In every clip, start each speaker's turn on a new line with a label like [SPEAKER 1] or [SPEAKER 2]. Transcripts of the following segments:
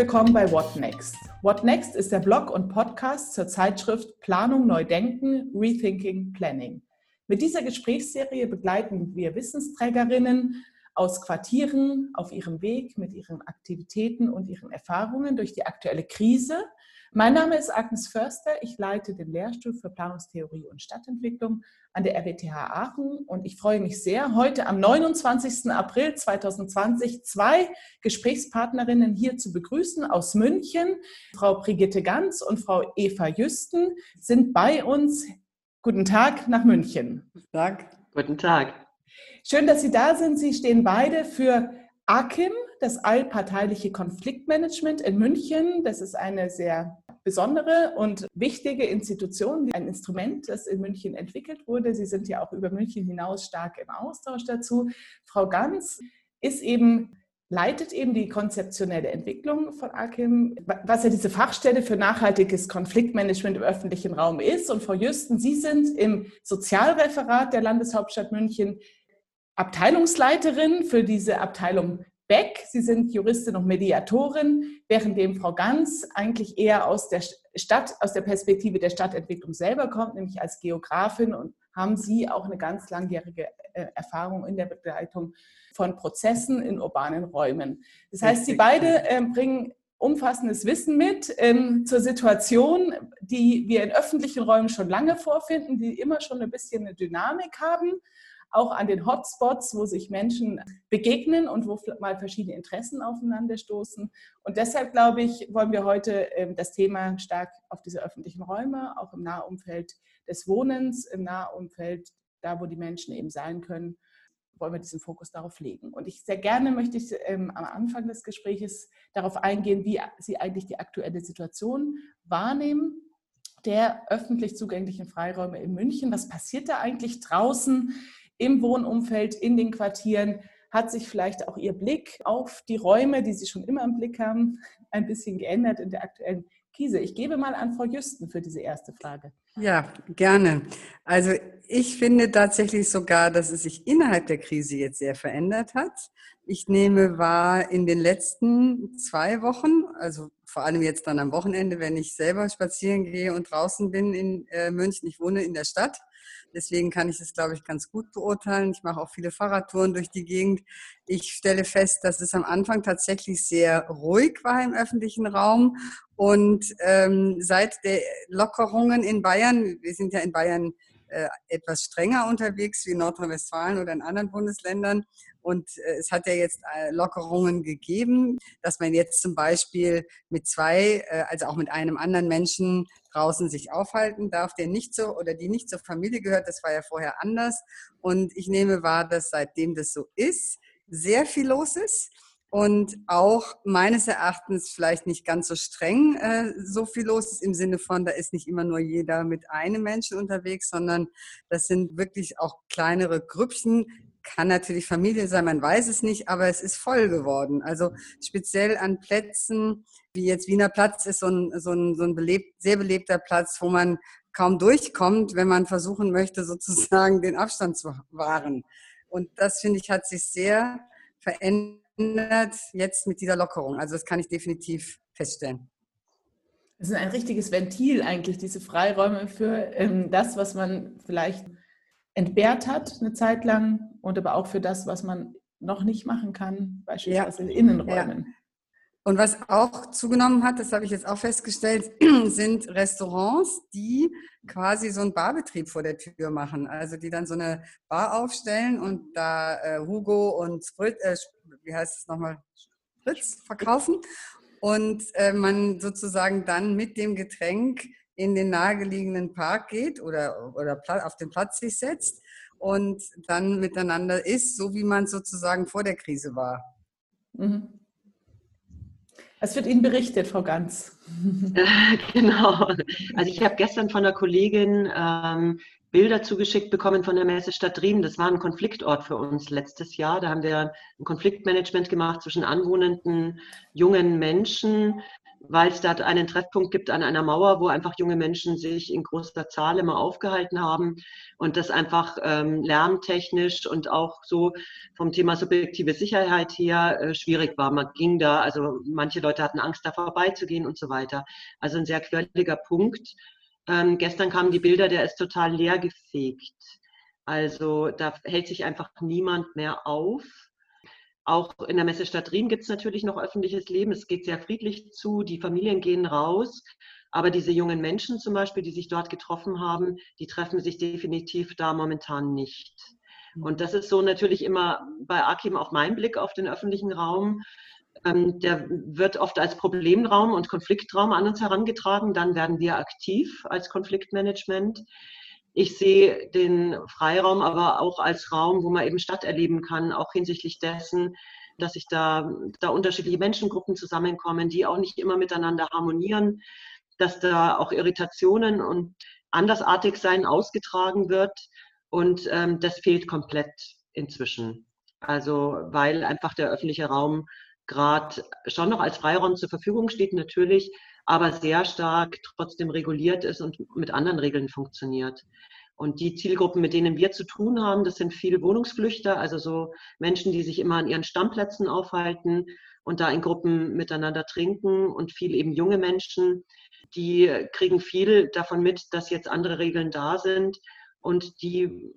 [SPEAKER 1] Willkommen bei What Next. What Next ist der Blog und Podcast zur Zeitschrift Planung Neu Denken, Rethinking Planning. Mit dieser Gesprächsserie begleiten wir Wissensträgerinnen aus Quartieren auf ihrem Weg mit ihren Aktivitäten und ihren Erfahrungen durch die aktuelle Krise mein Name ist Agnes Förster. Ich leite den Lehrstuhl für Planungstheorie und Stadtentwicklung an der RWTH Aachen und ich freue mich sehr, heute am 29. April 2020 zwei Gesprächspartnerinnen hier zu begrüßen aus München. Frau Brigitte Ganz und Frau Eva Jüsten sind bei uns. Guten Tag nach München.
[SPEAKER 2] Guten Tag.
[SPEAKER 1] Guten Tag. Schön, dass Sie da sind. Sie stehen beide für AKIM, das allparteiliche Konfliktmanagement in München. Das ist eine sehr besondere und wichtige Institution, ein Instrument, das in München entwickelt wurde. Sie sind ja auch über München hinaus stark im Austausch dazu. Frau Ganz ist eben leitet eben die konzeptionelle Entwicklung von AKIM, was ja diese Fachstelle für nachhaltiges Konfliktmanagement im öffentlichen Raum ist. Und Frau Jüsten, Sie sind im Sozialreferat der Landeshauptstadt München Abteilungsleiterin für diese Abteilung Beck. Sie sind Juristin und Mediatorin, währenddem Frau Ganz eigentlich eher aus der Stadt, aus der Perspektive der Stadtentwicklung selber kommt, nämlich als Geografin und haben Sie auch eine ganz langjährige äh, Erfahrung in der Begleitung von Prozessen in urbanen Räumen. Das heißt, Sie beide ähm, bringen umfassendes Wissen mit ähm, zur Situation, die wir in öffentlichen Räumen schon lange vorfinden, die immer schon ein bisschen eine Dynamik haben auch an den Hotspots, wo sich Menschen begegnen und wo mal verschiedene Interessen aufeinanderstoßen. Und deshalb, glaube ich, wollen wir heute ähm, das Thema stark auf diese öffentlichen Räume, auch im Nahumfeld des Wohnens, im Nahumfeld, da wo die Menschen eben sein können, wollen wir diesen Fokus darauf legen. Und ich sehr gerne möchte ich ähm, am Anfang des Gesprächs darauf eingehen, wie Sie eigentlich die aktuelle Situation wahrnehmen der öffentlich zugänglichen Freiräume in München. Was passiert da eigentlich draußen? Im Wohnumfeld, in den Quartieren, hat sich vielleicht auch Ihr Blick auf die Räume, die Sie schon immer im Blick haben, ein bisschen geändert in der aktuellen Krise. Ich gebe mal an Frau Jüsten für diese erste Frage.
[SPEAKER 2] Ja, gerne. Also ich finde tatsächlich sogar, dass es sich innerhalb der Krise jetzt sehr verändert hat. Ich nehme wahr, in den letzten zwei Wochen, also vor allem jetzt dann am Wochenende, wenn ich selber spazieren gehe und draußen bin in äh, München, ich wohne in der Stadt, Deswegen kann ich das, glaube ich, ganz gut beurteilen. Ich mache auch viele Fahrradtouren durch die Gegend. Ich stelle fest, dass es am Anfang tatsächlich sehr ruhig war im öffentlichen Raum. Und ähm, seit der Lockerungen in Bayern, wir sind ja in Bayern äh, etwas strenger unterwegs wie Nordrhein-Westfalen oder in anderen Bundesländern. Und äh, es hat ja jetzt äh, Lockerungen gegeben, dass man jetzt zum Beispiel mit zwei, also auch mit einem anderen Menschen draußen sich aufhalten darf, der nicht so oder die nicht zur Familie gehört. Das war ja vorher anders. Und ich nehme wahr, dass seitdem das so ist, sehr viel los ist und auch meines Erachtens vielleicht nicht ganz so streng äh, so viel los ist im Sinne von, da ist nicht immer nur jeder mit einem Menschen unterwegs, sondern das sind wirklich auch kleinere Grüppchen. Kann natürlich Familie sein, man weiß es nicht, aber es ist voll geworden. Also speziell an Plätzen, wie jetzt Wiener Platz ist so ein, so ein, so ein belebt, sehr belebter Platz, wo man kaum durchkommt, wenn man versuchen möchte, sozusagen den Abstand zu wahren. Und das, finde ich, hat sich sehr verändert verändert jetzt mit dieser Lockerung. Also das kann ich definitiv feststellen.
[SPEAKER 1] Das ist ein richtiges Ventil eigentlich, diese Freiräume für ähm, das, was man vielleicht entbehrt hat eine Zeit lang und aber auch für das, was man noch nicht machen kann, beispielsweise ja. in Innenräumen. Ja.
[SPEAKER 2] Und was auch zugenommen hat, das habe ich jetzt auch festgestellt, sind Restaurants, die quasi so einen Barbetrieb vor der Tür machen. Also die dann so eine Bar aufstellen und da äh, Hugo und Sprit, äh, wie heißt es nochmal, Spritz verkaufen. Und äh, man sozusagen dann mit dem Getränk in den nahegelegenen Park geht oder, oder auf den Platz sich setzt und dann miteinander isst, so wie man sozusagen vor der Krise war.
[SPEAKER 1] Mhm. Es wird Ihnen berichtet, Frau Ganz.
[SPEAKER 3] genau. Also ich habe gestern von einer Kollegin ähm, Bilder zugeschickt bekommen von der Messestadt Riem. Das war ein Konfliktort für uns letztes Jahr. Da haben wir ein Konfliktmanagement gemacht zwischen anwohnenden jungen Menschen, weil es da einen Treffpunkt gibt an einer Mauer, wo einfach junge Menschen sich in großer Zahl immer aufgehalten haben und das einfach ähm, lärmtechnisch und auch so vom Thema subjektive Sicherheit her äh, schwierig war. Man ging da, also manche Leute hatten Angst, da vorbeizugehen und so weiter. Also ein sehr quirliger Punkt. Ähm, gestern kamen die Bilder, der ist total leer gefegt. Also da hält sich einfach niemand mehr auf. Auch in der Messestadt Riem gibt es natürlich noch öffentliches Leben. Es geht sehr friedlich zu, die Familien gehen raus. Aber diese jungen Menschen zum Beispiel, die sich dort getroffen haben, die treffen sich definitiv da momentan nicht. Und das ist so natürlich immer bei Akim auch mein Blick auf den öffentlichen Raum. Ähm, der wird oft als Problemraum und Konfliktraum an uns herangetragen. Dann werden wir aktiv als Konfliktmanagement. Ich sehe den Freiraum aber auch als Raum, wo man eben Stadt erleben kann, auch hinsichtlich dessen, dass sich da, da unterschiedliche Menschengruppen zusammenkommen, die auch nicht immer miteinander harmonieren, dass da auch Irritationen und Andersartigsein ausgetragen wird. Und ähm, das fehlt komplett inzwischen. Also weil einfach der öffentliche Raum gerade schon noch als Freiraum zur Verfügung steht, natürlich, aber sehr stark trotzdem reguliert ist und mit anderen Regeln funktioniert. Und die Zielgruppen, mit denen wir zu tun haben, das sind viele Wohnungsflüchter, also so Menschen, die sich immer an ihren Stammplätzen aufhalten und da in Gruppen miteinander trinken und viel eben junge Menschen, die kriegen viel davon mit, dass jetzt andere Regeln da sind und die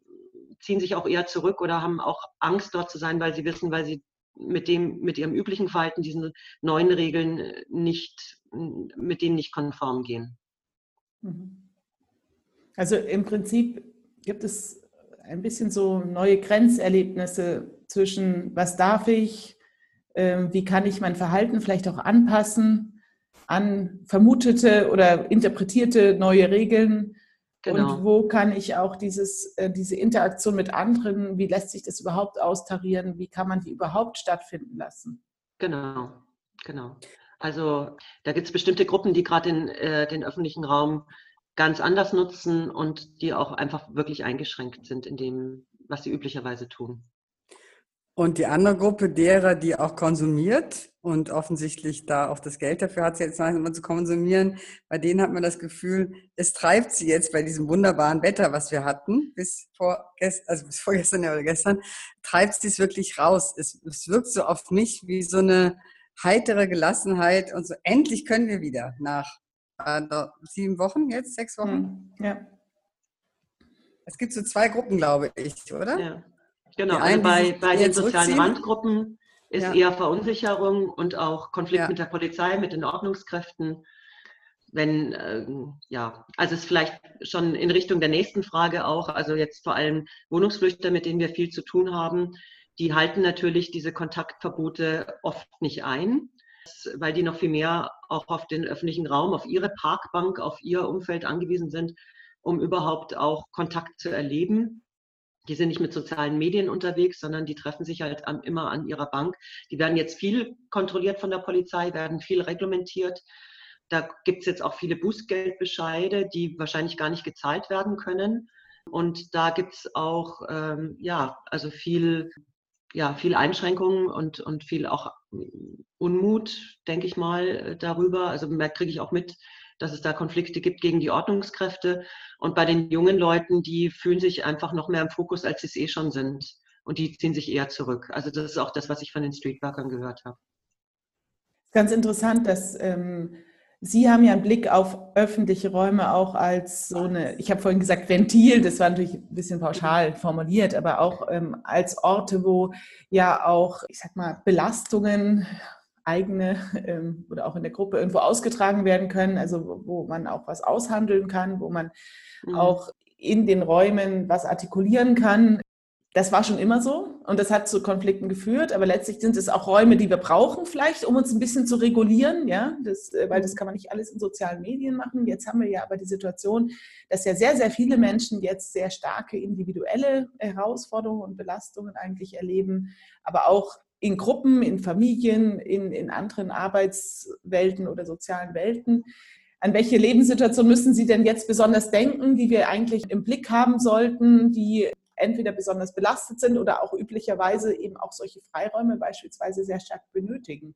[SPEAKER 3] ziehen sich auch eher zurück oder haben auch Angst dort zu sein, weil sie wissen, weil sie mit dem, mit ihrem üblichen Verhalten diesen neuen Regeln nicht mit denen nicht konform gehen.
[SPEAKER 1] Mhm. Also im Prinzip gibt es ein bisschen so neue Grenzerlebnisse zwischen, was darf ich, ähm, wie kann ich mein Verhalten vielleicht auch anpassen an vermutete oder interpretierte neue Regeln. Genau. Und wo kann ich auch dieses, äh, diese Interaktion mit anderen, wie lässt sich das überhaupt austarieren, wie kann man die überhaupt stattfinden lassen?
[SPEAKER 3] Genau, genau. Also da gibt es bestimmte Gruppen, die gerade den, äh, den öffentlichen Raum ganz anders nutzen und die auch einfach wirklich eingeschränkt sind in dem, was sie üblicherweise tun.
[SPEAKER 2] Und die andere Gruppe derer, die auch konsumiert und offensichtlich da auch das Geld dafür hat, jetzt mal zu konsumieren, bei denen hat man das Gefühl, es treibt sie jetzt bei diesem wunderbaren Wetter, was wir hatten, bis, vor, also bis vorgestern oder gestern, treibt sie es wirklich raus. Es, es wirkt so auf mich wie so eine, heitere Gelassenheit und so, endlich können wir wieder nach äh, sieben Wochen jetzt, sechs Wochen.
[SPEAKER 1] Hm, ja.
[SPEAKER 2] Es gibt so zwei Gruppen, glaube ich, oder? Ja.
[SPEAKER 3] Genau, also bei, bei den sozialen Randgruppen ist ja. eher Verunsicherung und auch Konflikt ja. mit der Polizei, mit den Ordnungskräften. Wenn, äh, ja, also es ist vielleicht schon in Richtung der nächsten Frage auch, also jetzt vor allem Wohnungsflüchter, mit denen wir viel zu tun haben, die halten natürlich diese Kontaktverbote oft nicht ein, weil die noch viel mehr auch auf den öffentlichen Raum, auf ihre Parkbank, auf ihr Umfeld angewiesen sind, um überhaupt auch Kontakt zu erleben. Die sind nicht mit sozialen Medien unterwegs, sondern die treffen sich halt immer an ihrer Bank. Die werden jetzt viel kontrolliert von der Polizei, werden viel reglementiert. Da gibt es jetzt auch viele Bußgeldbescheide, die wahrscheinlich gar nicht gezahlt werden können. Und da gibt es auch, ähm, ja, also viel ja, viel Einschränkungen und, und viel auch Unmut, denke ich mal, darüber. Also kriege ich auch mit, dass es da Konflikte gibt gegen die Ordnungskräfte. Und bei den jungen Leuten, die fühlen sich einfach noch mehr im Fokus, als sie es eh schon sind. Und die ziehen sich eher zurück. Also das ist auch das, was ich von den Streetworkern gehört habe.
[SPEAKER 1] Ganz interessant, dass ähm, Sie haben ja einen Blick auf öffentliche Räume auch als so eine, ich habe vorhin gesagt Ventil, das war natürlich ein bisschen pauschal formuliert, aber auch ähm, als Orte, wo ja auch, ich sag mal, Belastungen eigene ähm, oder auch in der Gruppe irgendwo ausgetragen werden können, also wo man auch was aushandeln kann, wo man mhm. auch in den Räumen was artikulieren kann, das war schon immer so und das hat zu Konflikten geführt, aber letztlich sind es auch Räume, die wir brauchen vielleicht, um uns ein bisschen zu regulieren, ja, das, äh, weil das kann man nicht alles in sozialen Medien machen. Jetzt haben wir ja aber die Situation, dass ja sehr, sehr viele Menschen jetzt sehr starke individuelle Herausforderungen und Belastungen eigentlich erleben, aber auch in Gruppen, in Familien, in, in anderen Arbeitswelten oder sozialen Welten. An welche Lebenssituation müssen Sie denn jetzt besonders denken, die wir eigentlich im Blick haben sollten, die entweder besonders belastet sind oder auch üblicherweise eben auch solche Freiräume beispielsweise sehr stark benötigen.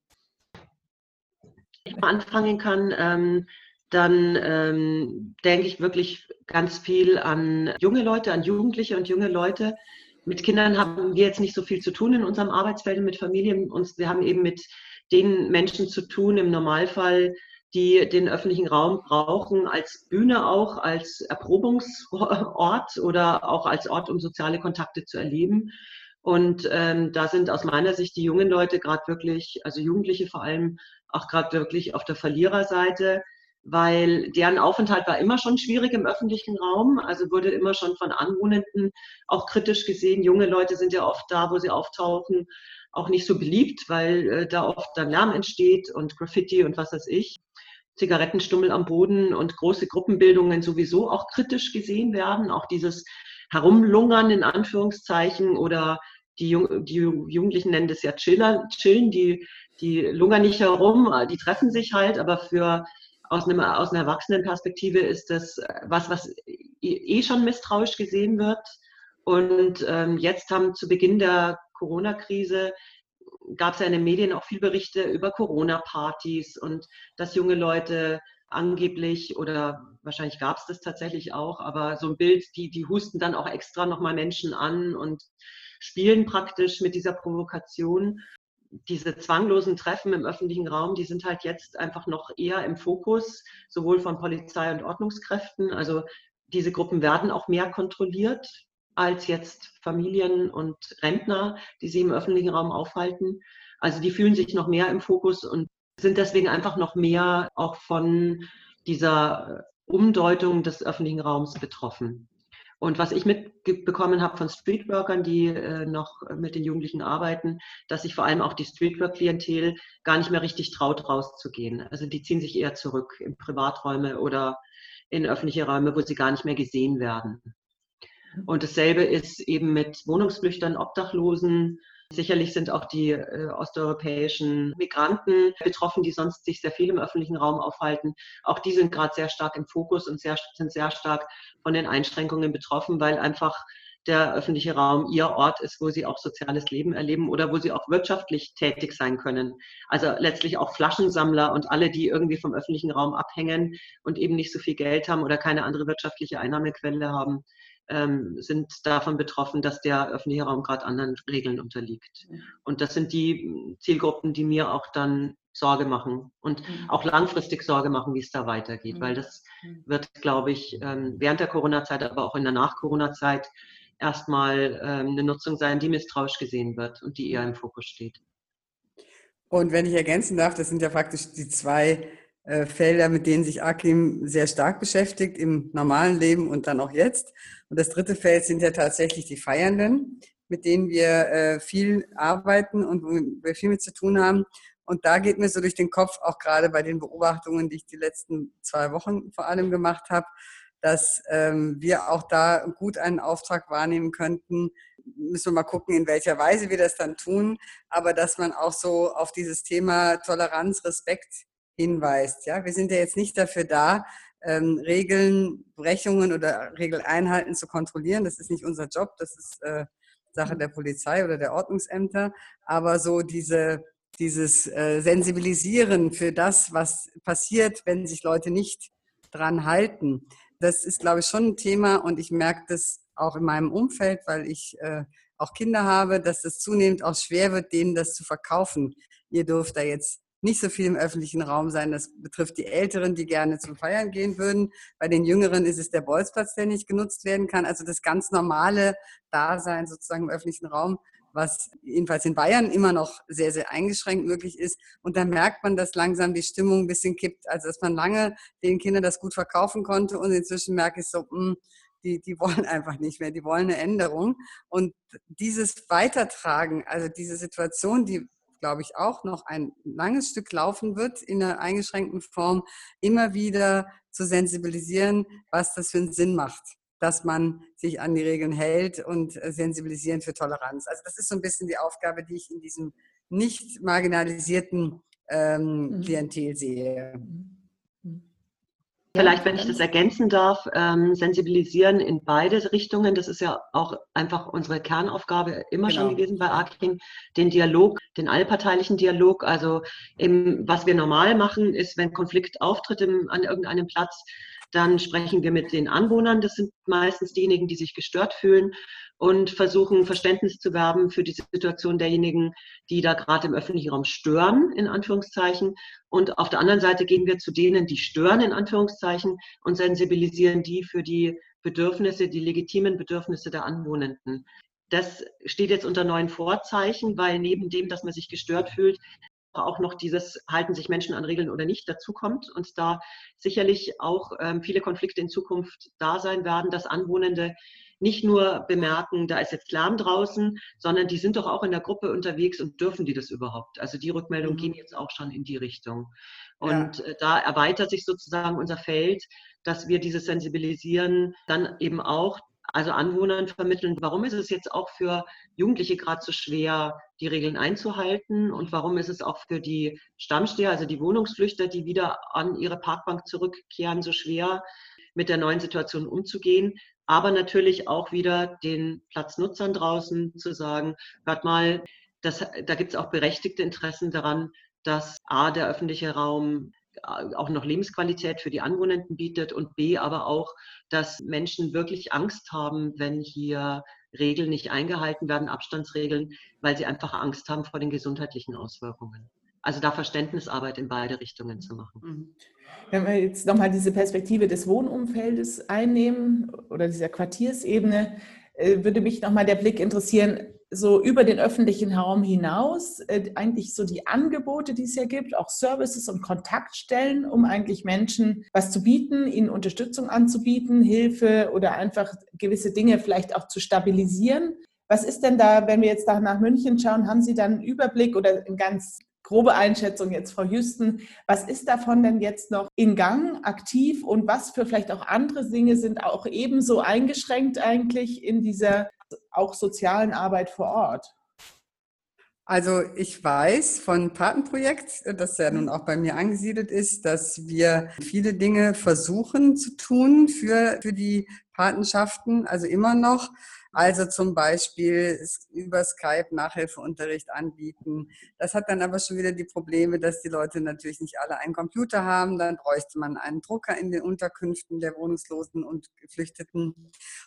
[SPEAKER 3] ich mal anfangen kann, ähm, dann ähm, denke ich wirklich ganz viel an junge Leute, an Jugendliche und junge Leute. Mit Kindern haben wir jetzt nicht so viel zu tun in unserem Arbeitsfeld mit Familien. Und wir haben eben mit den Menschen zu tun im Normalfall, die den öffentlichen Raum brauchen, als Bühne auch, als Erprobungsort oder auch als Ort, um soziale Kontakte zu erleben. Und ähm, da sind aus meiner Sicht die jungen Leute gerade wirklich, also Jugendliche vor allem, auch gerade wirklich auf der Verliererseite, weil deren Aufenthalt war immer schon schwierig im öffentlichen Raum, also wurde immer schon von Anwohnenden auch kritisch gesehen. Junge Leute sind ja oft da, wo sie auftauchen, auch nicht so beliebt, weil äh, da oft dann Lärm entsteht und Graffiti und was weiß ich. Zigarettenstummel am Boden und große Gruppenbildungen sowieso auch kritisch gesehen werden. Auch dieses Herumlungern in Anführungszeichen oder die, Jung, die Jugendlichen nennen das ja Chiller, chillen, die, die lungern nicht herum, die treffen sich halt, aber für aus, einem, aus einer Erwachsenenperspektive ist das was, was eh schon misstrauisch gesehen wird. Und ähm, jetzt haben zu Beginn der Corona-Krise gab es ja in den Medien auch viel Berichte über Corona-Partys und dass junge Leute angeblich oder wahrscheinlich gab es das tatsächlich auch, aber so ein Bild, die, die husten dann auch extra nochmal Menschen an und spielen praktisch mit dieser Provokation. Diese zwanglosen Treffen im öffentlichen Raum, die sind halt jetzt einfach noch eher im Fokus, sowohl von Polizei und Ordnungskräften. Also diese Gruppen werden auch mehr kontrolliert als jetzt Familien und Rentner, die sie im öffentlichen Raum aufhalten. Also die fühlen sich noch mehr im Fokus und sind deswegen einfach noch mehr auch von dieser Umdeutung des öffentlichen Raums betroffen. Und was ich mitbekommen habe von Streetworkern, die äh, noch mit den Jugendlichen arbeiten, dass sich vor allem auch die Streetwork-Klientel gar nicht mehr richtig traut, rauszugehen. Also die ziehen sich eher zurück in Privaträume oder in öffentliche Räume, wo sie gar nicht mehr gesehen werden. Und dasselbe ist eben mit Wohnungsflüchtern, Obdachlosen. Sicherlich sind auch die äh, osteuropäischen Migranten betroffen, die sonst sich sehr viel im öffentlichen Raum aufhalten. Auch die sind gerade sehr stark im Fokus und sehr, sind sehr stark von den Einschränkungen betroffen, weil einfach der öffentliche Raum ihr Ort ist, wo sie auch soziales Leben erleben oder wo sie auch wirtschaftlich tätig sein können. Also letztlich auch Flaschensammler und alle, die irgendwie vom öffentlichen Raum abhängen und eben nicht so viel Geld haben oder keine andere wirtschaftliche Einnahmequelle haben, ähm, sind davon betroffen, dass der öffentliche Raum gerade anderen Regeln unterliegt. Und das sind die Zielgruppen, die mir auch dann Sorge machen und mhm. auch langfristig Sorge machen, wie es da weitergeht, mhm. weil das mhm. wird, glaube ich, ähm, während der Corona-Zeit, aber auch in der Nach-Corona-Zeit erstmal ähm, eine Nutzung sein, die misstrauisch gesehen wird und die eher im Fokus steht.
[SPEAKER 2] Und wenn ich ergänzen darf, das sind ja praktisch die zwei äh, Felder, mit denen sich Akim sehr stark beschäftigt im normalen Leben und dann auch jetzt. Und das dritte Feld sind ja tatsächlich die Feiernden, mit denen wir äh, viel arbeiten und wo wir viel mit zu tun haben. Und da geht mir so durch den Kopf, auch gerade bei den Beobachtungen, die ich die letzten zwei Wochen vor allem gemacht habe, dass ähm, wir auch da gut einen Auftrag wahrnehmen könnten. Müssen wir mal gucken, in welcher Weise wir das dann tun. Aber dass man auch so auf dieses Thema Toleranz, Respekt hinweist. Ja, wir sind ja jetzt nicht dafür da, ähm, Regeln, Brechungen oder Regeleinhalten zu kontrollieren. Das ist nicht unser Job. Das ist äh, Sache der Polizei oder der Ordnungsämter. Aber so diese, dieses äh, Sensibilisieren für das, was passiert, wenn sich Leute nicht dran halten, das ist, glaube ich, schon ein Thema. Und ich merke das auch in meinem Umfeld, weil ich äh, auch Kinder habe, dass es zunehmend auch schwer wird, denen das zu verkaufen. Ihr dürft da jetzt nicht so viel im öffentlichen Raum sein. Das betrifft die Älteren, die gerne zum Feiern gehen würden. Bei den Jüngeren ist es der Bolzplatz, der nicht genutzt werden kann. Also das ganz normale Dasein sozusagen im öffentlichen Raum, was jedenfalls in Bayern immer noch sehr, sehr eingeschränkt möglich ist. Und da merkt man, dass langsam die Stimmung ein bisschen kippt. Also dass man lange den Kindern das gut verkaufen konnte und inzwischen merke ich so, mh, hm, die, die wollen einfach nicht mehr, die wollen eine Änderung. Und dieses Weitertragen, also diese Situation, die glaube ich, auch noch ein langes Stück laufen wird in einer eingeschränkten Form, immer wieder zu sensibilisieren, was das für einen Sinn macht dass man sich an die Regeln hält und äh, sensibilisieren für Toleranz. Also das ist so ein bisschen die Aufgabe, die ich in diesem nicht marginalisierten ähm, mhm. Klientel sehe.
[SPEAKER 3] Vielleicht, wenn ich das ergänzen darf, ähm, sensibilisieren in beide Richtungen. Das ist ja auch einfach unsere Kernaufgabe immer genau. schon gewesen bei Arking. Den Dialog, den allparteilichen Dialog. Also im, was wir normal machen, ist, wenn Konflikt auftritt im, an irgendeinem Platz, dann sprechen wir mit den Anwohnern. Das sind meistens diejenigen, die sich gestört fühlen und versuchen Verständnis zu werben für die Situation derjenigen, die da gerade im öffentlichen Raum stören, in Anführungszeichen. Und auf der anderen Seite gehen wir zu denen, die stören, in Anführungszeichen, und sensibilisieren die für die Bedürfnisse, die legitimen Bedürfnisse der Anwohnenden. Das steht jetzt unter neuen Vorzeichen, weil neben dem, dass man sich gestört fühlt, auch noch dieses halten sich Menschen an Regeln oder nicht dazukommt und da sicherlich auch ähm, viele Konflikte in Zukunft da sein werden, dass Anwohnende nicht nur bemerken, da ist jetzt Lärm draußen, sondern die sind doch auch in der Gruppe unterwegs und dürfen die das überhaupt? Also die Rückmeldungen mhm. gehen jetzt auch schon in die Richtung. Und ja. Äh, da erweitert sich sozusagen unser Feld, dass wir dieses Sensibilisieren dann eben auch also Anwohnern vermitteln, warum ist es jetzt auch für Jugendliche gerade so schwer, die Regeln einzuhalten? Und warum ist es auch für die Stammsteher, also die Wohnungsflüchter, die wieder an ihre Parkbank zurückkehren, so schwer mit der neuen Situation umzugehen, aber natürlich auch wieder den Platznutzern draußen zu sagen, hört mal, das, da gibt es auch berechtigte Interessen daran, dass A, der öffentliche Raum auch noch Lebensqualität für die Anwohnenden bietet und B, aber auch, dass Menschen wirklich Angst haben, wenn hier Regeln nicht eingehalten werden, Abstandsregeln, weil sie einfach Angst haben vor den gesundheitlichen Auswirkungen. Also da Verständnisarbeit in beide Richtungen zu machen. Mhm.
[SPEAKER 1] Wenn wir jetzt nochmal diese Perspektive des Wohnumfeldes einnehmen oder dieser Quartiersebene, äh, würde mich nochmal der Blick interessieren, so über den öffentlichen Raum hinaus, äh, eigentlich so die Angebote, die es ja gibt, auch Services und Kontaktstellen, um eigentlich Menschen was zu bieten, ihnen Unterstützung anzubieten, Hilfe oder einfach gewisse Dinge vielleicht auch zu stabilisieren. Was ist denn da, wenn wir jetzt nach München schauen, haben Sie dann einen Überblick oder einen ganz grobe Einschätzung jetzt, Frau Hüsten. Was ist davon denn jetzt noch in Gang, aktiv und was für vielleicht auch andere Dinge sind auch ebenso eingeschränkt eigentlich in dieser auch sozialen Arbeit vor Ort?
[SPEAKER 2] Also ich weiß von Patenprojekt, das ja nun auch bei mir angesiedelt ist, dass wir viele Dinge versuchen zu tun für, für die Patenschaften, also immer noch. Also zum Beispiel über Skype Nachhilfeunterricht anbieten. Das hat dann aber schon wieder die Probleme, dass die Leute natürlich nicht alle einen Computer haben. Dann bräuchte man einen Drucker in den Unterkünften der Wohnungslosen und Geflüchteten.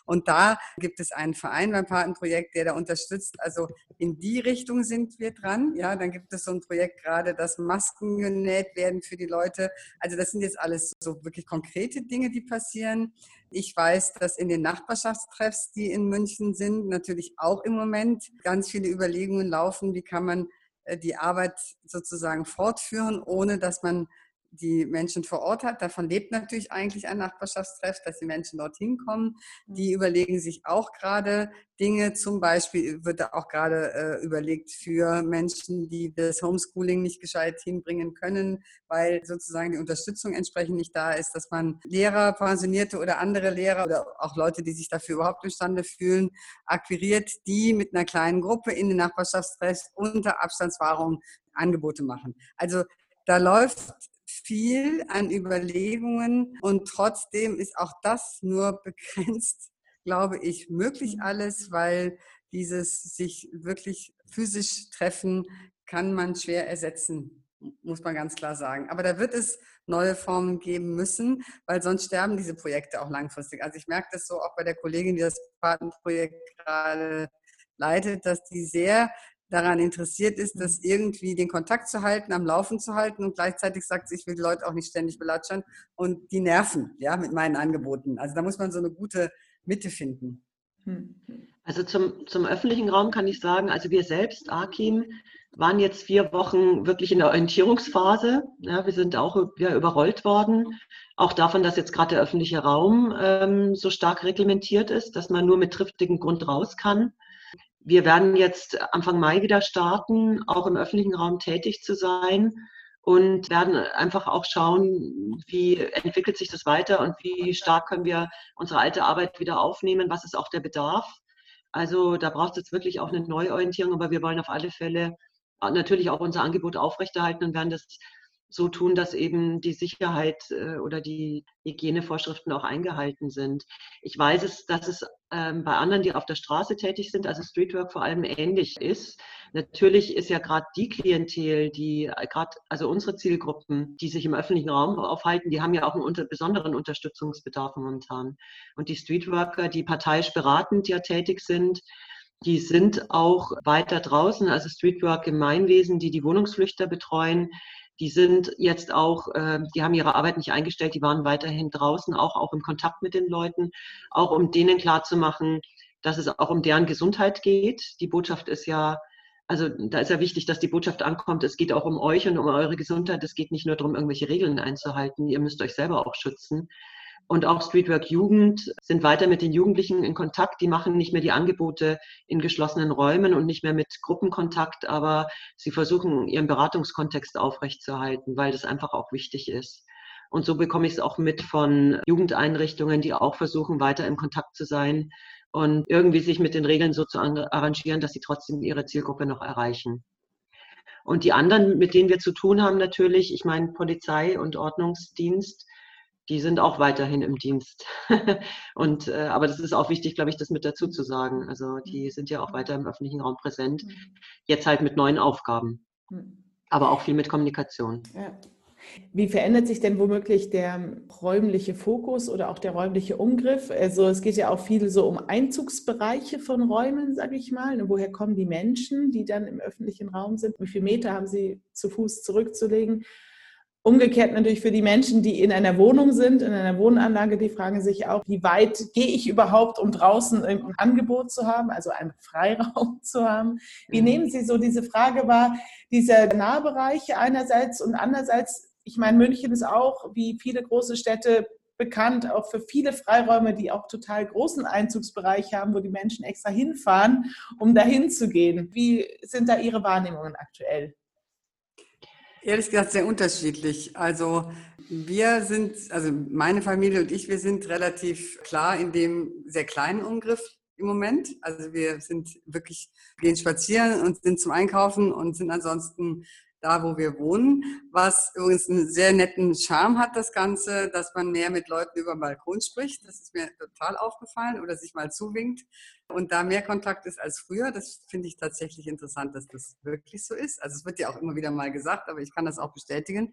[SPEAKER 2] Und da gibt es einen Verein beim Patenprojekt, der da unterstützt. Also in die Richtung sind wir dran. Ja, dann gibt es so ein Projekt gerade, dass Masken genäht werden für die Leute. Also das sind jetzt alles so wirklich konkrete Dinge, die passieren. Ich weiß, dass in den Nachbarschaftstreffs, die in München sind, natürlich auch im Moment ganz viele Überlegungen laufen, wie kann man äh, die Arbeit sozusagen fortführen, ohne dass man die Menschen vor Ort hat. Davon lebt natürlich eigentlich ein Nachbarschaftstreff, dass die Menschen dorthin kommen. Die überlegen sich auch gerade Dinge. Zum Beispiel wird da auch gerade äh, überlegt für Menschen, die das Homeschooling nicht gescheit hinbringen können, weil sozusagen die Unterstützung entsprechend nicht da ist, dass man Lehrer, Pensionierte oder andere Lehrer oder auch Leute, die sich dafür überhaupt imstande fühlen, akquiriert, die mit einer kleinen Gruppe in den Nachbarschaftstreffs unter Abstandswahrung Angebote machen. Also da läuft viel an Überlegungen und trotzdem ist auch das nur begrenzt, glaube ich, möglich mhm. alles, weil dieses sich wirklich physisch treffen kann man schwer ersetzen, muss man ganz klar sagen. Aber da wird es neue Formen geben müssen, weil sonst sterben diese Projekte auch langfristig. Also ich merke das so auch bei der Kollegin, die das Patenprojekt gerade leitet, dass die sehr daran interessiert ist, das mhm. irgendwie den Kontakt zu halten, am Laufen zu halten und gleichzeitig sagt sie, ich will die Leute auch nicht ständig belatschern und die nerven, ja, mit meinen Angeboten. Also da muss man so eine gute Mitte finden.
[SPEAKER 3] Hm. Also zum, zum öffentlichen Raum kann ich sagen, also wir selbst, Akim, waren jetzt vier Wochen wirklich in der Orientierungsphase. Ja, wir sind auch ja, überrollt worden, auch davon, dass jetzt gerade der öffentliche Raum ähm, so stark reglementiert ist, dass man nur mit triftigem Grund raus kann. Wir werden jetzt Anfang Mai wieder starten, auch im öffentlichen Raum tätig zu sein und werden einfach auch schauen, wie entwickelt sich das weiter und wie stark können wir unsere alte Arbeit wieder aufnehmen, was ist auch der Bedarf. Also da braucht es jetzt wirklich auch eine Neuorientierung, aber wir wollen auf alle Fälle natürlich auch unser Angebot aufrechterhalten und werden das so tun, dass eben die Sicherheit äh, oder die Hygienevorschriften auch eingehalten sind. Ich weiß es, dass es ähm, bei anderen, die auf der Straße tätig sind, also Streetwork vor allem ähnlich ist. Natürlich ist ja gerade die Klientel, die äh, gerade, also unsere Zielgruppen, die sich im öffentlichen Raum aufhalten, die haben ja auch einen unter, besonderen Unterstützungsbedarf momentan. Und die Streetworker, die parteiisch beratend ja tätig sind, die sind auch weiter draußen, also Streetwork Gemeinwesen, die die Wohnungsflüchter betreuen, die sind jetzt auch, äh, die haben ihre Arbeit nicht eingestellt, die waren weiterhin draußen, auch, auch im Kontakt mit den Leuten, auch um denen klarzumachen, dass es auch um deren Gesundheit geht. Die Botschaft ist ja, also da ist ja wichtig, dass die Botschaft ankommt, es geht auch um euch und um eure Gesundheit. Es geht nicht nur darum, irgendwelche Regeln einzuhalten. Ihr müsst euch selber auch schützen. Und auch Streetwork Jugend sind weiter mit den Jugendlichen in Kontakt. Die machen nicht mehr die Angebote in geschlossenen Räumen und nicht mehr mit Gruppenkontakt, aber sie versuchen ihren Beratungskontext aufrechtzuerhalten, weil das einfach auch wichtig ist. Und so bekomme ich es auch mit von Jugendeinrichtungen, die auch versuchen, weiter in Kontakt zu sein und irgendwie sich mit den Regeln so zu arrangieren, dass sie trotzdem ihre Zielgruppe noch erreichen. Und die anderen, mit denen wir zu tun haben, natürlich, ich meine Polizei und Ordnungsdienst, die sind auch weiterhin im Dienst. und, äh, aber das ist auch wichtig, glaube ich, das mit dazu zu sagen. Also die sind ja auch weiter im öffentlichen Raum präsent. Mhm. Jetzt halt mit neuen Aufgaben. Mhm. Aber auch viel mit Kommunikation. Ja.
[SPEAKER 1] Wie verändert sich denn womöglich der räumliche Fokus oder auch der räumliche Umgriff? Also es geht ja auch viel so um Einzugsbereiche von Räumen, sage ich mal. woher kommen die Menschen, die dann im öffentlichen Raum sind? Wie viele Meter haben sie zu Fuß zurückzulegen? Umgekehrt natürlich für die Menschen, die in einer Wohnung sind, in einer Wohnanlage, die fragen sich auch, wie weit gehe ich überhaupt, um draußen ein Angebot zu haben, also einen Freiraum zu haben. Wie mhm. nehmen Sie so diese Frage wahr, dieser Nahbereiche einerseits und andererseits, ich meine, München ist auch, wie viele große Städte, bekannt, auch für viele Freiräume, die auch total großen Einzugsbereich haben, wo die Menschen extra hinfahren, um dahin zu gehen. Wie sind da Ihre Wahrnehmungen aktuell?
[SPEAKER 2] Ehrlich gesagt sehr unterschiedlich. Also wir sind, also meine Familie und ich, wir sind relativ klar in dem sehr kleinen Umgriff im Moment. Also wir sind wirklich, gehen spazieren und sind zum Einkaufen und sind ansonsten da, wo wir wohnen. Was übrigens einen sehr netten Charme hat, das Ganze, dass man mehr mit Leuten über den Balkon spricht. Das ist mir total aufgefallen oder sich mal zuwinkt und da mehr Kontakt ist als früher. Das finde ich tatsächlich interessant, dass das wirklich so ist. Also es wird ja auch immer wieder mal gesagt, aber ich kann das auch bestätigen.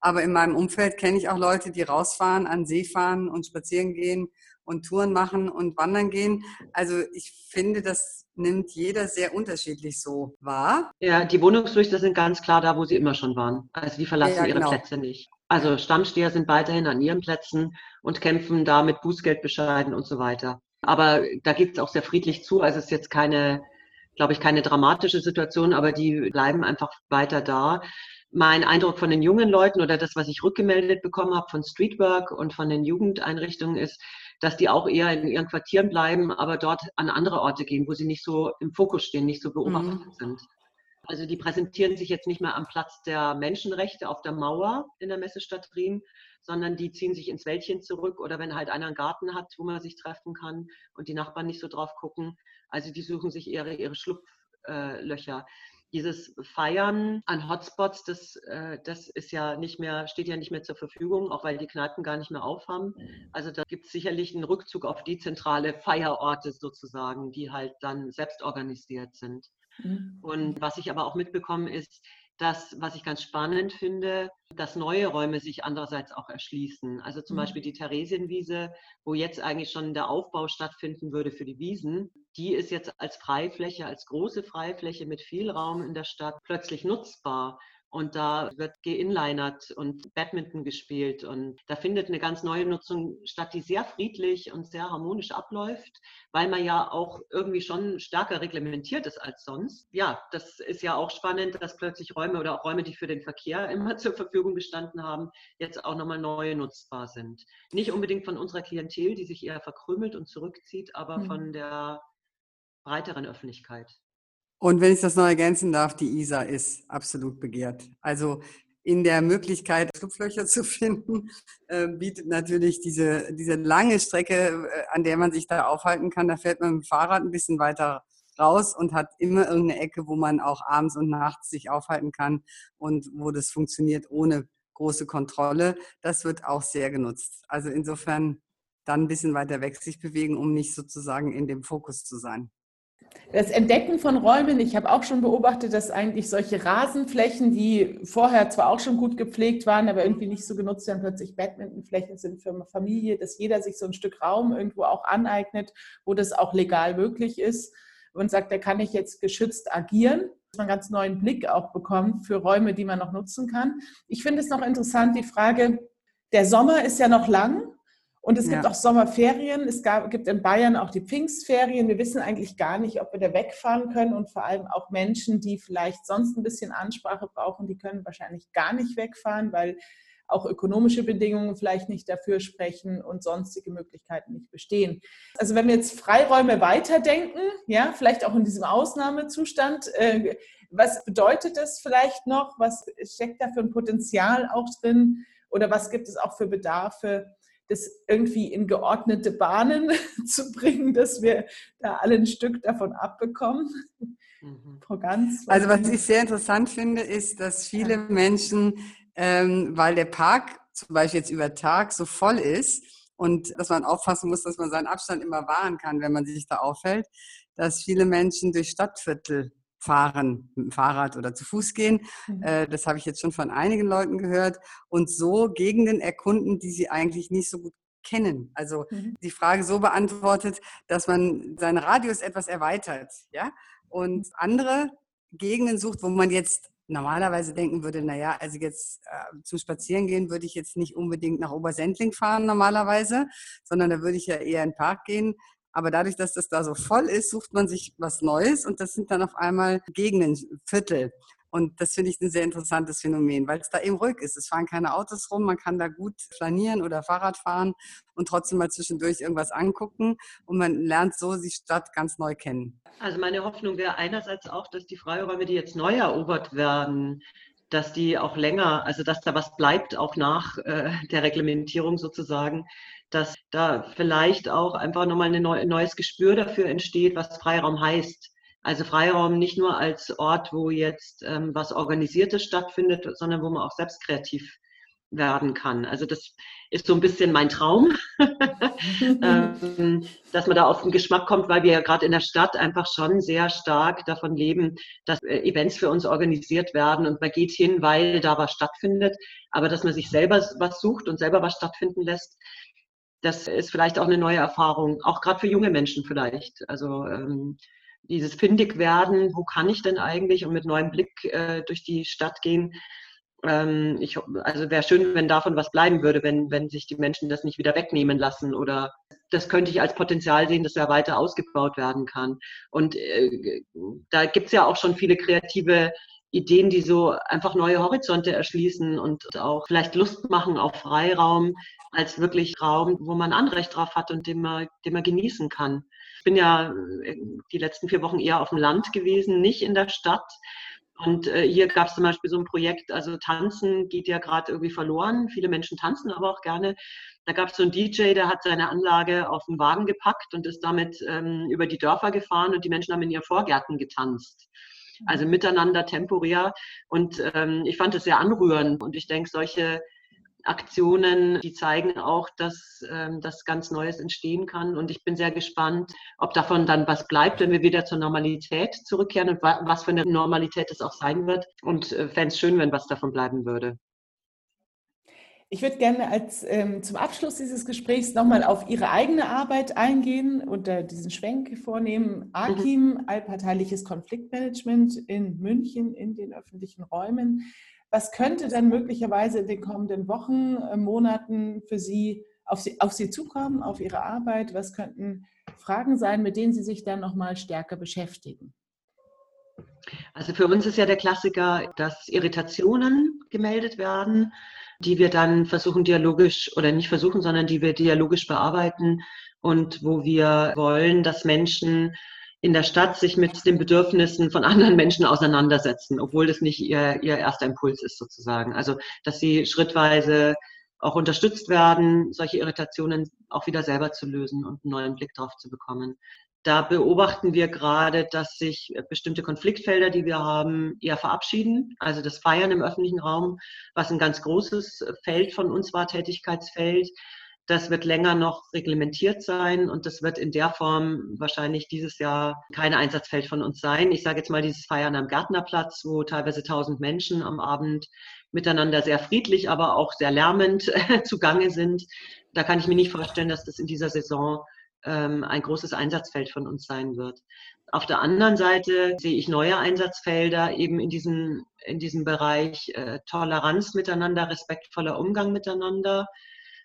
[SPEAKER 2] Aber in meinem Umfeld kenne ich auch Leute, die rausfahren, an See fahren und spazieren gehen und Touren machen und wandern gehen. Also ich finde, das nimmt jeder sehr unterschiedlich so wahr.
[SPEAKER 3] Ja, die Wohnungsflüchter sind ganz klar da, wo sie immer schon waren. Also die verlassen ja, ja, ihre genau. Plätze nicht. Also Stammsteher sind weiterhin an ihren Plätzen und kämpfen da mit Bußgeldbescheiden und so weiter. Aber da geht es auch sehr friedlich zu. Also es ist jetzt keine, glaube ich, keine dramatische Situation, aber die bleiben einfach weiter da. Mein Eindruck von den jungen Leuten oder das, was ich rückgemeldet bekommen habe von Streetwork und von den Jugendeinrichtungen ist, dass die auch eher in ihren Quartieren bleiben, aber dort an andere Orte gehen, wo sie nicht so im Fokus stehen, nicht so beobachtet mhm. sind. Also die präsentieren sich jetzt nicht mehr am Platz der Menschenrechte auf der Mauer in der Messestadt Riem, sondern die ziehen sich ins Wäldchen zurück oder wenn halt einer einen Garten hat, wo man sich treffen kann und die Nachbarn nicht so drauf gucken. Also die suchen sich eher ihre Schlupflöcher. Dieses Feiern an Hotspots, das, äh, das ist ja nicht mehr, steht ja nicht mehr zur Verfügung, auch weil die Kneipen gar nicht mehr aufhaben. Also da gibt es sicherlich einen Rückzug auf dezentrale Feierorte sozusagen, die halt dann selbst organisiert sind. Mhm. Und was ich aber auch mitbekomme, ist, dass, was ich ganz spannend finde, dass neue Räume sich andererseits auch erschließen. Also zum mhm. Beispiel die Theresienwiese, wo jetzt eigentlich schon der Aufbau stattfinden würde für die Wiesen, die ist jetzt als Freifläche, als große Freifläche mit viel Raum in der Stadt plötzlich nutzbar. Und da wird geinlinert und Badminton gespielt. Und da findet eine ganz neue Nutzung statt, die sehr friedlich und sehr harmonisch abläuft, weil man ja auch irgendwie schon stärker reglementiert ist als sonst. Ja, das ist ja auch spannend, dass plötzlich Räume oder auch Räume, die für den Verkehr immer zur Verfügung gestanden haben, jetzt auch nochmal neue nutzbar sind. Nicht unbedingt von unserer Klientel, die sich eher verkrümelt und zurückzieht, aber mhm. von der breiteren Öffentlichkeit.
[SPEAKER 2] Und wenn ich das noch ergänzen darf, die ISA ist absolut begehrt. Also in der Möglichkeit, Schlupflöcher zu finden, äh, bietet natürlich diese, diese lange Strecke, äh, an der man sich da aufhalten kann. Da fährt man mit dem Fahrrad ein bisschen weiter raus und hat immer irgendeine Ecke, wo man auch abends und nachts sich aufhalten kann und wo das funktioniert, ohne große Kontrolle. Das wird auch sehr genutzt. Also insofern dann ein bisschen weiter weg sich bewegen, um nicht sozusagen in dem Fokus zu sein.
[SPEAKER 1] Das Entdecken von Räumen, ich habe auch schon beobachtet, dass eigentlich solche Rasenflächen, die vorher zwar auch schon gut gepflegt waren, aber irgendwie nicht so genutzt werden, plötzlich Badmintonflächen sind für Familie, dass jeder sich so ein Stück Raum irgendwo auch aneignet, wo das auch legal möglich ist und sagt, da kann ich jetzt geschützt agieren, dass man einen ganz neuen Blick auch bekommt für Räume, die man noch nutzen kann. Ich finde es noch interessant, die Frage, der Sommer ist ja noch lang und es gibt ja. auch Sommerferien. Es gab, gibt in Bayern auch die Pfingstferien. Wir wissen eigentlich gar nicht, ob wir da wegfahren können. Und vor allem auch Menschen, die vielleicht sonst ein bisschen Ansprache brauchen, die können wahrscheinlich gar nicht wegfahren, weil auch ökonomische Bedingungen vielleicht nicht dafür sprechen und sonstige Möglichkeiten nicht bestehen. Also wenn wir jetzt Freiräume weiterdenken, ja, vielleicht auch in diesem Ausnahmezustand, äh, was bedeutet das vielleicht noch? Was steckt da für ein Potenzial auch drin? Oder was gibt es auch für Bedarfe? Das irgendwie in geordnete Bahnen zu bringen, dass wir da alle ein Stück davon abbekommen.
[SPEAKER 2] Mhm. Frau Ganz. Also was ich sehr interessant finde, ist, dass viele ja. Menschen, ähm, weil der Park zum Beispiel jetzt über Tag so voll ist und dass man aufpassen muss, dass man seinen Abstand immer wahren kann, wenn man sich da aufhält, dass viele Menschen durch Stadtviertel fahren, mit dem Fahrrad oder zu Fuß gehen. Mhm. Äh, das habe ich jetzt schon von einigen Leuten gehört. Und so Gegenden erkunden, die sie eigentlich nicht so gut kennen. Also mhm. die Frage so beantwortet, dass man seinen Radius etwas erweitert, ja, und mhm. andere Gegenden sucht, wo man jetzt normalerweise denken würde, naja, also jetzt äh, zum Spazierengehen würde ich jetzt nicht unbedingt nach Obersendling fahren normalerweise, sondern da würde ich ja eher in den Park gehen. Aber dadurch, dass das da so voll ist, sucht man sich was Neues und das sind dann auf einmal Gegenden, Viertel. Und das finde ich ein sehr interessantes Phänomen, weil es da eben ruhig ist. Es fahren keine Autos rum, man kann da gut flanieren oder Fahrrad fahren und trotzdem mal zwischendurch irgendwas angucken und man lernt so die Stadt ganz neu kennen.
[SPEAKER 3] Also meine Hoffnung wäre einerseits auch, dass die Freiräume, die jetzt neu erobert werden, dass die auch länger, also dass da was bleibt, auch nach äh, der Reglementierung sozusagen, dass da vielleicht auch einfach nochmal ein neu, neues Gespür dafür entsteht, was Freiraum heißt. Also Freiraum nicht nur als Ort, wo jetzt ähm, was Organisiertes stattfindet, sondern wo man auch selbst kreativ werden kann. Also das ist so ein bisschen mein Traum, ähm, dass man da auf den Geschmack kommt, weil wir ja gerade in der Stadt einfach schon sehr stark davon leben, dass äh, Events für uns organisiert werden und man geht hin, weil da was stattfindet, aber dass man sich selber was sucht und selber was stattfinden lässt, das ist vielleicht auch eine neue Erfahrung, auch gerade für junge Menschen vielleicht. Also ähm, dieses findig werden, wo kann ich denn eigentlich und mit neuem Blick äh, durch die Stadt gehen. Ähm, ich, also wäre schön, wenn davon was bleiben würde, wenn, wenn sich die Menschen das nicht wieder wegnehmen lassen oder das könnte ich als Potenzial sehen, dass er weiter ausgebaut werden kann. Und äh, da gibt es ja auch schon viele kreative Ideen, die so einfach neue Horizonte erschließen und auch vielleicht Lust machen auf Freiraum als wirklich Raum, wo man Anrecht drauf hat und den man, den man genießen kann. Ich bin ja äh, die letzten vier Wochen eher auf dem Land gewesen, nicht in der Stadt. Und äh, hier gab es zum Beispiel so ein Projekt, also Tanzen geht ja gerade irgendwie verloren. Viele Menschen tanzen aber auch gerne. Da gab es so einen DJ, der hat seine Anlage auf den Wagen gepackt und ist damit ähm, über die Dörfer gefahren und die Menschen haben in ihren Vorgärten getanzt also miteinander temporär. Und ähm, ich fand es sehr anrührend. Und ich denke, solche Aktionen, die zeigen auch, dass ähm, das ganz Neues entstehen kann. Und ich bin sehr gespannt, ob davon dann was bleibt, wenn wir wieder zur Normalität zurückkehren und wa was für eine Normalität es auch sein wird. Und äh, fände es schön, wenn was davon bleiben würde.
[SPEAKER 1] Ich würde gerne als ähm, zum Abschluss dieses Gesprächs nochmal auf Ihre eigene Arbeit eingehen und äh, diesen Schwenk vornehmen. AKIM, mhm. allparteiliches Konfliktmanagement in München in den öffentlichen Räumen. Was könnte dann möglicherweise in den kommenden Wochen, äh, Monaten für Sie auf, Sie auf Sie zukommen, auf Ihre Arbeit? Was könnten Fragen sein, mit denen Sie sich dann nochmal stärker beschäftigen?
[SPEAKER 3] Also für uns ist ja der Klassiker, dass Irritationen gemeldet werden die wir dann versuchen dialogisch oder nicht versuchen, sondern die wir dialogisch bearbeiten und wo wir wollen, dass Menschen in der Stadt sich mit den Bedürfnissen von anderen Menschen auseinandersetzen, obwohl das nicht ihr, ihr erster Impuls ist sozusagen. Also, dass sie schrittweise auch unterstützt werden, solche Irritationen auch wieder selber zu lösen und einen neuen Blick drauf zu bekommen. Da beobachten wir gerade, dass sich bestimmte Konfliktfelder, die wir haben, eher verabschieden. Also das Feiern im öffentlichen Raum, was ein ganz großes Feld von uns war, Tätigkeitsfeld, das wird länger noch reglementiert sein und das wird in der Form wahrscheinlich dieses Jahr kein Einsatzfeld von uns sein. Ich sage jetzt mal dieses Feiern am Gärtnerplatz, wo teilweise tausend Menschen am Abend miteinander sehr friedlich, aber auch sehr lärmend zugange sind. Da kann ich mir nicht vorstellen, dass das in dieser Saison ähm, ein großes Einsatzfeld von uns sein wird. Auf der anderen Seite sehe ich neue Einsatzfelder eben in diesem, in diesem Bereich äh, Toleranz miteinander, respektvoller Umgang miteinander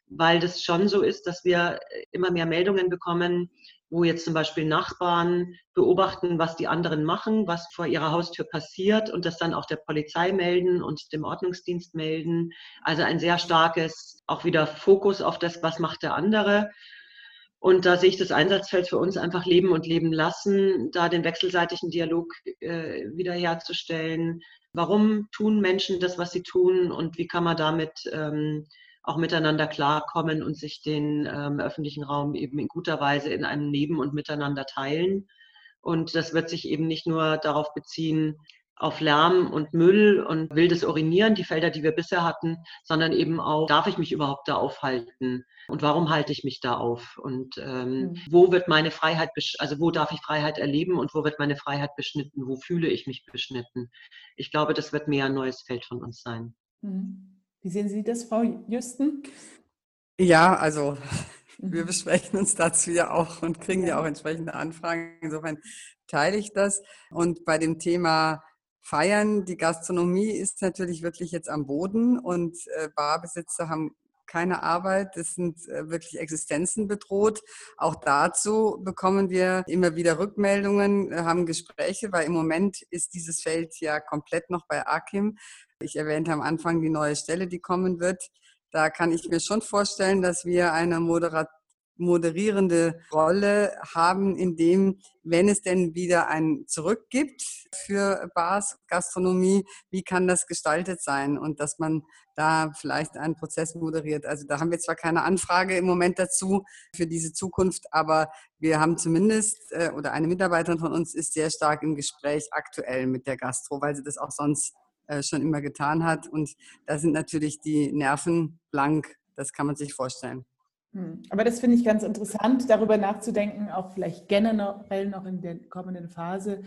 [SPEAKER 3] weil das schon so ist, dass wir immer mehr Meldungen bekommen, wo jetzt zum Beispiel Nachbarn beobachten, was die anderen machen, was vor ihrer Haustür passiert und das dann auch der Polizei melden und dem Ordnungsdienst melden. Also ein sehr starkes auch wieder Fokus auf das, was macht der andere. Und da sehe ich das Einsatzfeld für uns einfach leben und leben lassen, da den wechselseitigen Dialog äh, wiederherzustellen. Warum tun Menschen das, was sie tun und wie kann man damit ähm, auch miteinander klarkommen und sich den ähm, öffentlichen Raum eben in guter Weise in einem Neben- und Miteinander teilen. Und das wird sich eben nicht nur darauf beziehen, auf Lärm und Müll und wildes Urinieren, die Felder, die wir bisher hatten, sondern eben auch, darf ich mich überhaupt da aufhalten? Und warum halte ich mich da auf? Und ähm, mhm. wo wird meine Freiheit, also wo darf ich Freiheit erleben und wo wird meine Freiheit beschnitten? Wo fühle ich mich beschnitten? Ich glaube, das wird mehr ein neues Feld von uns sein.
[SPEAKER 1] Mhm. Wie sehen Sie das, Frau Jüsten?
[SPEAKER 2] Ja, also wir mhm. besprechen uns dazu ja auch und kriegen ja auch entsprechende Anfragen. Insofern teile ich das. Und bei dem Thema Feiern, die Gastronomie ist natürlich wirklich jetzt am Boden und äh, Barbesitzer haben keine Arbeit, es sind äh, wirklich Existenzen bedroht. Auch dazu bekommen wir immer wieder Rückmeldungen, äh, haben Gespräche, weil im Moment ist dieses Feld ja komplett noch bei AKIM. Ich erwähnte am Anfang die neue Stelle, die kommen wird. Da kann ich mir schon vorstellen, dass wir eine Moderat moderierende Rolle haben, in dem, wenn es denn wieder ein Zurück gibt für Bars, Gastronomie, wie kann das gestaltet sein und dass man da vielleicht einen Prozess moderiert. Also da haben wir zwar keine Anfrage im Moment dazu für diese Zukunft, aber wir haben zumindest, äh, oder eine Mitarbeiterin von uns ist sehr stark im Gespräch aktuell mit der Gastro, weil sie das auch sonst schon immer getan hat. Und da sind natürlich die Nerven blank. Das kann man sich vorstellen.
[SPEAKER 1] Hm. Aber das finde ich ganz interessant, darüber nachzudenken, auch vielleicht generell noch in der kommenden Phase.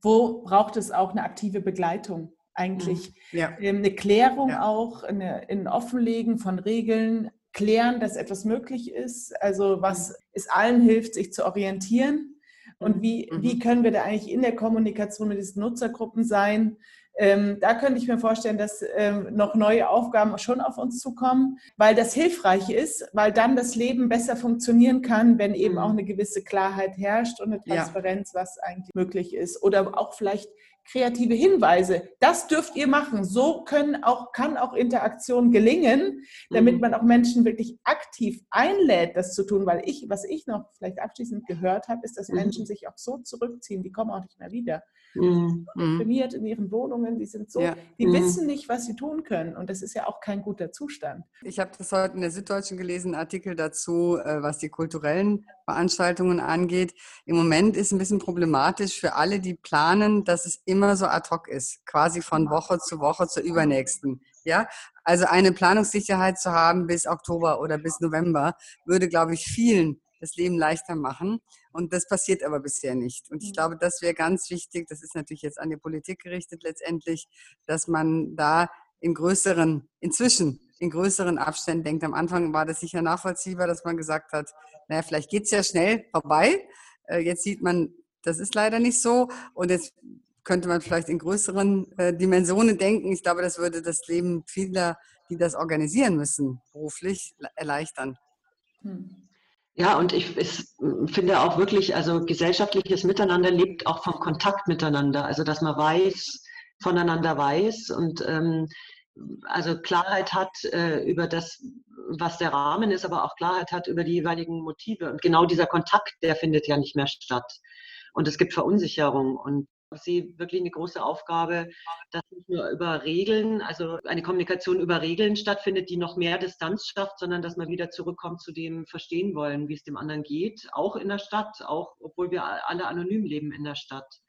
[SPEAKER 1] Wo braucht es auch eine aktive Begleitung eigentlich? Hm. Ja. Ähm, eine Klärung ja. auch, eine, ein Offenlegen von Regeln, klären, dass etwas möglich ist. Also was hm. es allen hilft, sich zu orientieren. Und wie, mhm. wie können wir da eigentlich in der Kommunikation mit diesen Nutzergruppen sein, ähm, da könnte ich mir vorstellen, dass ähm, noch neue Aufgaben schon auf uns zukommen, weil das hilfreich ist, weil dann das Leben besser funktionieren kann, wenn eben auch mhm. eine gewisse Klarheit herrscht und eine Transparenz, ja. was eigentlich möglich ist. Oder auch vielleicht kreative Hinweise. Das dürft ihr machen. So können auch, kann auch Interaktion gelingen, damit mhm. man auch Menschen wirklich aktiv einlädt, das zu tun. Weil ich, was ich noch vielleicht abschließend gehört habe, ist, dass mhm. Menschen sich auch so zurückziehen, die kommen auch nicht mehr wieder. Mhm. deprimiert in ihren Wohnungen, die sind so, ja. die mhm. wissen nicht, was sie tun können. Und das ist ja auch kein guter Zustand.
[SPEAKER 2] Ich habe das heute in der Süddeutschen gelesen, einen Artikel dazu, äh, was die kulturellen Veranstaltungen angeht. Im Moment ist ein bisschen problematisch für alle, die planen, dass es immer so ad hoc ist, quasi von Woche zu Woche zur übernächsten. Ja, also eine Planungssicherheit zu haben bis Oktober oder bis November würde, glaube ich, vielen das Leben leichter machen. Und das passiert aber bisher nicht. Und ich mhm. glaube, das wäre ganz wichtig, das ist natürlich jetzt an die Politik gerichtet letztendlich, dass man da in größeren, inzwischen in größeren Abständen denkt. Am Anfang war das sicher nachvollziehbar, dass man gesagt hat, naja, vielleicht geht es ja schnell vorbei. Äh, jetzt sieht man, das ist leider nicht so. Und jetzt könnte man vielleicht in größeren äh, Dimensionen denken. Ich glaube, das würde das Leben vieler, die das organisieren müssen, beruflich erleichtern.
[SPEAKER 3] Hm. Ja, und ich, ich, finde auch wirklich, also gesellschaftliches Miteinander lebt auch vom Kontakt miteinander. Also dass man weiß, voneinander weiß und ähm, also Klarheit hat äh, über das, was der Rahmen ist, aber auch Klarheit hat über die jeweiligen Motive. Und genau dieser Kontakt, der findet ja nicht mehr statt. Und es gibt Verunsicherung. Und sehe wirklich eine große Aufgabe, dass nicht nur über Regeln, also eine Kommunikation über Regeln stattfindet, die noch mehr Distanz schafft, sondern dass man wieder zurückkommt zu dem Verstehen wollen, wie es dem anderen geht, auch in der Stadt, auch obwohl wir alle anonym leben in der Stadt.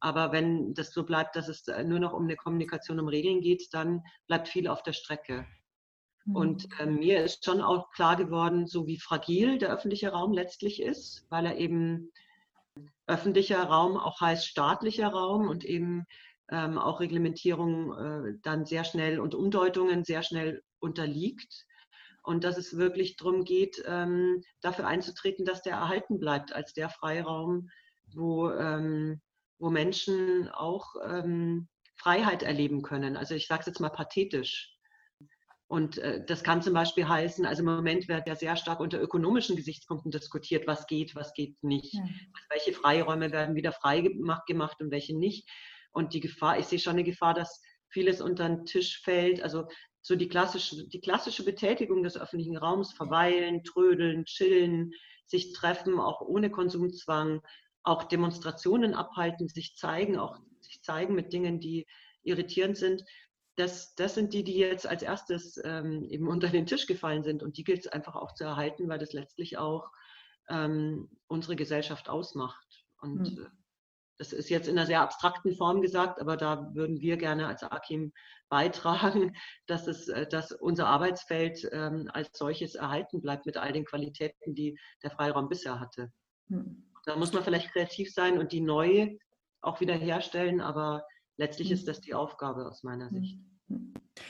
[SPEAKER 3] Aber wenn das so bleibt, dass es nur noch um eine Kommunikation um Regeln geht, dann bleibt viel auf der Strecke. Und äh, mir ist schon auch klar geworden, so wie fragil der öffentliche Raum letztlich ist, weil er eben öffentlicher Raum auch heißt staatlicher Raum und eben ähm, auch Reglementierung äh, dann sehr schnell und Umdeutungen sehr schnell unterliegt. Und dass es wirklich darum geht, ähm, dafür einzutreten, dass der erhalten bleibt als der Freiraum, wo, ähm, wo Menschen auch ähm, Freiheit erleben können. Also ich sage es jetzt mal pathetisch. Und äh, das kann zum Beispiel heißen, also im Moment wird ja sehr stark unter ökonomischen Gesichtspunkten diskutiert, was geht, was geht nicht. Ja. Also welche Freiräume werden wieder frei gemacht, gemacht und welche nicht. Und die Gefahr, ich sehe schon eine Gefahr, dass vieles unter den Tisch fällt. Also so die klassische, die klassische Betätigung des öffentlichen Raums, verweilen, trödeln, chillen, sich treffen, auch ohne Konsumzwang, auch Demonstrationen abhalten, sich zeigen, auch sich zeigen mit Dingen, die irritierend sind das, das sind die, die jetzt als erstes ähm, eben unter den Tisch gefallen sind. Und die gilt es einfach auch zu erhalten, weil das letztlich auch ähm, unsere Gesellschaft ausmacht. Und mhm. das ist jetzt in einer sehr abstrakten Form gesagt, aber da würden wir gerne als AKIM beitragen, dass, es, äh, dass unser Arbeitsfeld ähm, als solches erhalten bleibt mit all den Qualitäten, die der Freiraum bisher hatte. Mhm. Da muss man vielleicht kreativ sein und die neu auch wieder herstellen, aber letztlich ist mhm. das die Aufgabe aus meiner mhm. Sicht.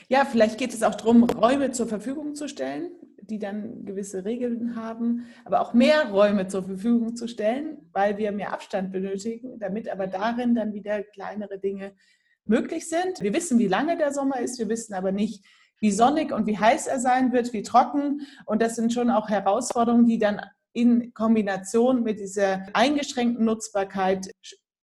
[SPEAKER 1] Ja, vielleicht geht es auch darum, Räume zur Verfügung zu stellen, die dann gewisse Regeln haben, aber auch mehr Räume zur Verfügung zu stellen, weil wir mehr Abstand benötigen, damit aber darin dann wieder kleinere Dinge möglich sind. Wir wissen, wie lange der Sommer ist, wir wissen aber nicht, wie sonnig und wie heiß er sein wird, wie trocken. Und das sind schon auch Herausforderungen, die dann in Kombination mit dieser eingeschränkten Nutzbarkeit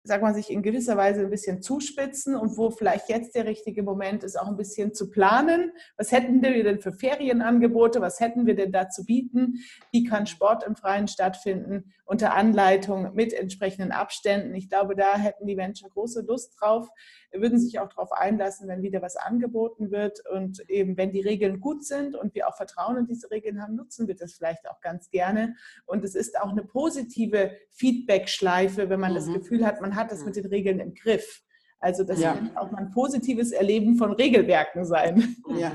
[SPEAKER 1] sagt man, sich in gewisser Weise ein bisschen zuspitzen und wo vielleicht jetzt der richtige Moment ist, auch ein bisschen zu planen. Was hätten wir denn für Ferienangebote? Was hätten wir denn da zu bieten? Wie kann Sport im Freien stattfinden? Unter Anleitung mit entsprechenden Abständen. Ich glaube, da hätten die Menschen große Lust drauf, würden sich auch darauf einlassen, wenn wieder was angeboten wird. Und eben, wenn die Regeln gut sind und wir auch Vertrauen in diese Regeln haben, nutzen wir das vielleicht auch ganz gerne. Und es ist auch eine positive Feedback-Schleife, wenn man mhm. das Gefühl hat, man hat es mit den Regeln im Griff. Also das ja. kann auch mal ein positives Erleben von Regelwerken sein.
[SPEAKER 2] Ja,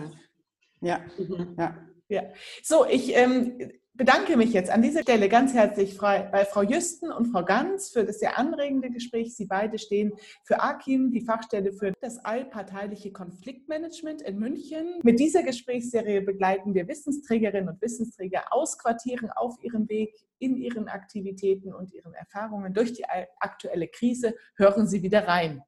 [SPEAKER 2] ja, mhm. ja.
[SPEAKER 1] ja. So, ich ähm, bedanke mich jetzt an dieser Stelle ganz herzlich bei Frau Jüsten und Frau Ganz für das sehr anregende Gespräch. Sie beide stehen für AKIM, die Fachstelle für das allparteiliche Konfliktmanagement in München. Mit dieser Gesprächsserie begleiten wir Wissensträgerinnen und Wissensträger aus Quartieren auf ihrem Weg in ihren Aktivitäten und ihren Erfahrungen durch die aktuelle Krise. Hören Sie wieder rein.